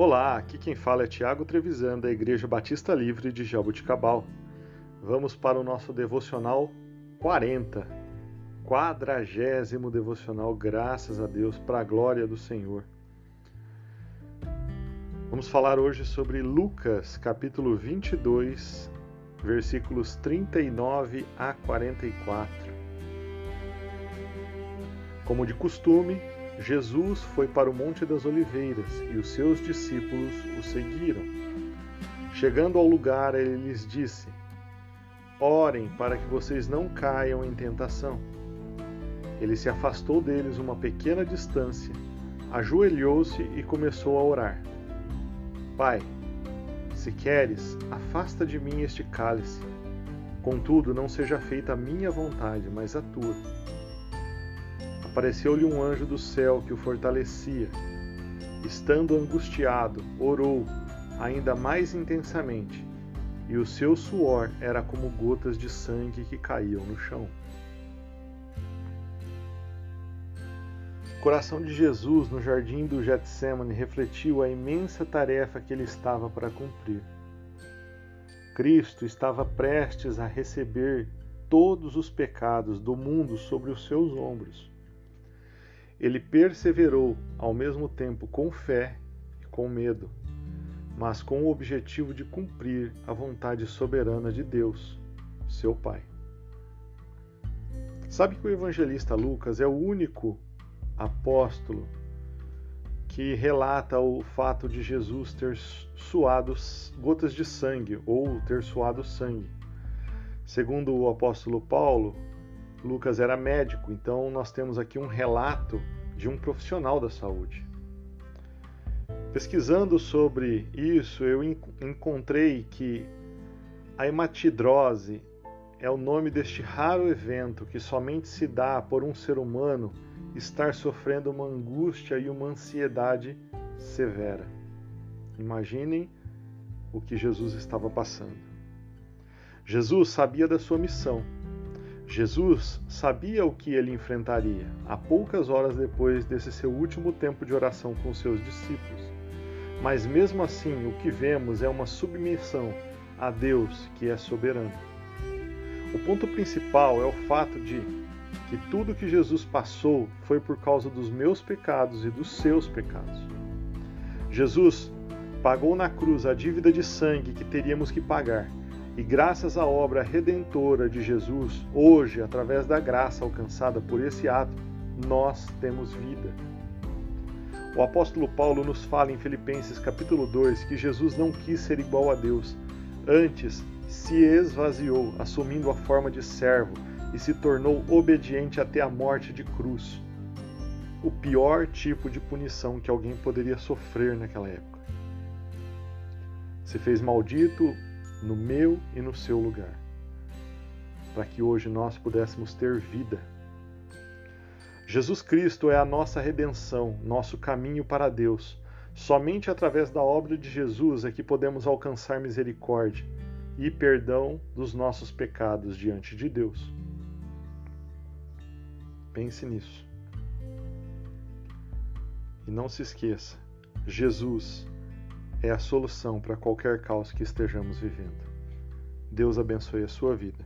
Olá, aqui quem fala é Tiago Trevisan, da Igreja Batista Livre de Jaboticabal. Vamos para o nosso devocional 40, quadragésimo devocional, graças a Deus, para a glória do Senhor. Vamos falar hoje sobre Lucas, capítulo 22, versículos 39 a 44. Como de costume, Jesus foi para o Monte das Oliveiras e os seus discípulos o seguiram. Chegando ao lugar, ele lhes disse: Orem para que vocês não caiam em tentação. Ele se afastou deles uma pequena distância, ajoelhou-se e começou a orar. Pai, se queres, afasta de mim este cálice. Contudo, não seja feita a minha vontade, mas a tua. Apareceu-lhe um anjo do céu que o fortalecia. Estando angustiado, orou ainda mais intensamente, e o seu suor era como gotas de sangue que caíam no chão. O coração de Jesus no jardim do Getsemane refletiu a imensa tarefa que ele estava para cumprir. Cristo estava prestes a receber todos os pecados do mundo sobre os seus ombros. Ele perseverou ao mesmo tempo com fé e com medo, mas com o objetivo de cumprir a vontade soberana de Deus, seu Pai. Sabe que o evangelista Lucas é o único apóstolo que relata o fato de Jesus ter suado gotas de sangue ou ter suado sangue. Segundo o apóstolo Paulo, Lucas era médico, então nós temos aqui um relato de um profissional da saúde. Pesquisando sobre isso, eu encontrei que a hematidrose é o nome deste raro evento que somente se dá por um ser humano estar sofrendo uma angústia e uma ansiedade severa. Imaginem o que Jesus estava passando. Jesus sabia da sua missão Jesus sabia o que ele enfrentaria a poucas horas depois desse seu último tempo de oração com seus discípulos. Mas mesmo assim, o que vemos é uma submissão a Deus que é soberano. O ponto principal é o fato de que tudo que Jesus passou foi por causa dos meus pecados e dos seus pecados. Jesus pagou na cruz a dívida de sangue que teríamos que pagar e graças à obra redentora de Jesus, hoje, através da graça alcançada por esse ato, nós temos vida. O apóstolo Paulo nos fala em Filipenses capítulo 2 que Jesus não quis ser igual a Deus, antes se esvaziou, assumindo a forma de servo e se tornou obediente até a morte de cruz. O pior tipo de punição que alguém poderia sofrer naquela época. Se fez maldito no meu e no seu lugar, para que hoje nós pudéssemos ter vida. Jesus Cristo é a nossa redenção, nosso caminho para Deus. Somente através da obra de Jesus é que podemos alcançar misericórdia e perdão dos nossos pecados diante de Deus. Pense nisso. E não se esqueça: Jesus é a solução para qualquer caos que estejamos vivendo. Deus abençoe a sua vida.